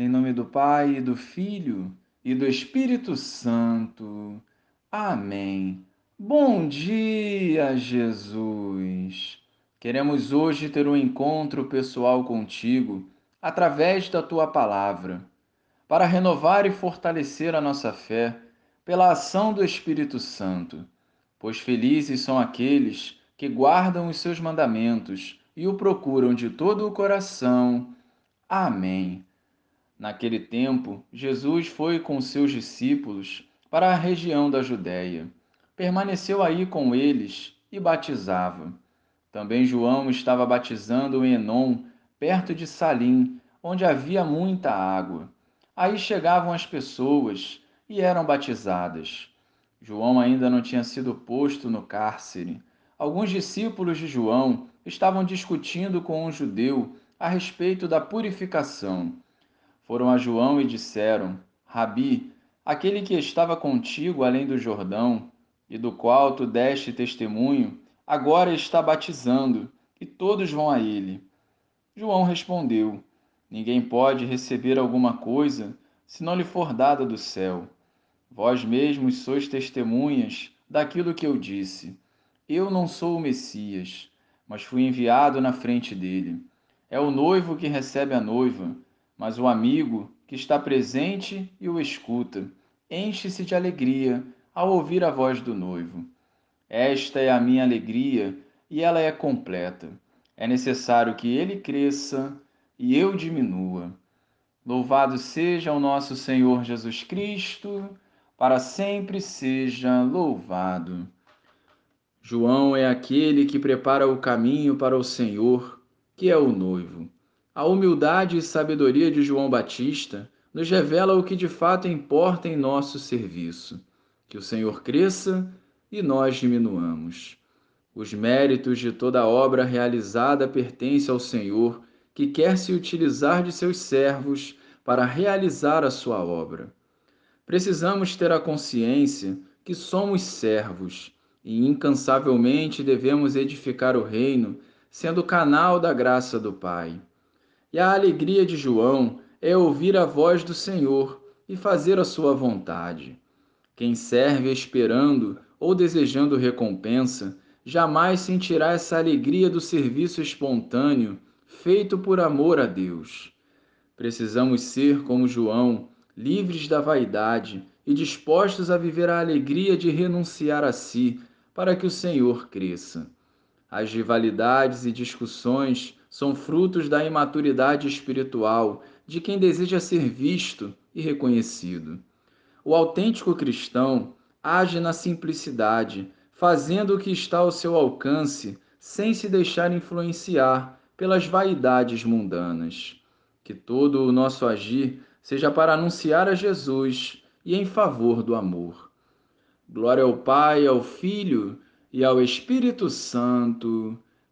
Em nome do Pai, e do Filho e do Espírito Santo. Amém. Bom dia, Jesus. Queremos hoje ter um encontro pessoal contigo através da tua palavra, para renovar e fortalecer a nossa fé pela ação do Espírito Santo. Pois felizes são aqueles que guardam os seus mandamentos e o procuram de todo o coração. Amém. Naquele tempo, Jesus foi com seus discípulos para a região da Judéia. Permaneceu aí com eles e batizava. Também João estava batizando em Enom, perto de Salim, onde havia muita água. Aí chegavam as pessoas e eram batizadas. João ainda não tinha sido posto no cárcere. Alguns discípulos de João estavam discutindo com um judeu a respeito da purificação foram a João e disseram: Rabi, aquele que estava contigo além do Jordão, e do qual tu deste testemunho, agora está batizando, e todos vão a ele. João respondeu: Ninguém pode receber alguma coisa se não lhe for dada do céu. Vós mesmos sois testemunhas daquilo que eu disse. Eu não sou o Messias, mas fui enviado na frente dele. É o noivo que recebe a noiva mas o amigo que está presente e o escuta enche-se de alegria ao ouvir a voz do noivo. Esta é a minha alegria e ela é completa. É necessário que ele cresça e eu diminua. Louvado seja o nosso Senhor Jesus Cristo, para sempre seja louvado. João é aquele que prepara o caminho para o Senhor, que é o noivo. A humildade e sabedoria de João Batista nos revela o que de fato importa em nosso serviço: que o Senhor cresça e nós diminuamos. Os méritos de toda obra realizada pertencem ao Senhor, que quer se utilizar de seus servos para realizar a sua obra. Precisamos ter a consciência que somos servos e incansavelmente devemos edificar o reino, sendo canal da graça do Pai. E a alegria de João é ouvir a voz do Senhor e fazer a sua vontade. Quem serve esperando ou desejando recompensa, jamais sentirá essa alegria do serviço espontâneo feito por amor a Deus. Precisamos ser como João, livres da vaidade e dispostos a viver a alegria de renunciar a si para que o Senhor cresça. As rivalidades e discussões são frutos da imaturidade espiritual de quem deseja ser visto e reconhecido. O autêntico cristão age na simplicidade, fazendo o que está ao seu alcance, sem se deixar influenciar pelas vaidades mundanas. Que todo o nosso agir seja para anunciar a Jesus e em favor do amor. Glória ao Pai, ao Filho e ao Espírito Santo,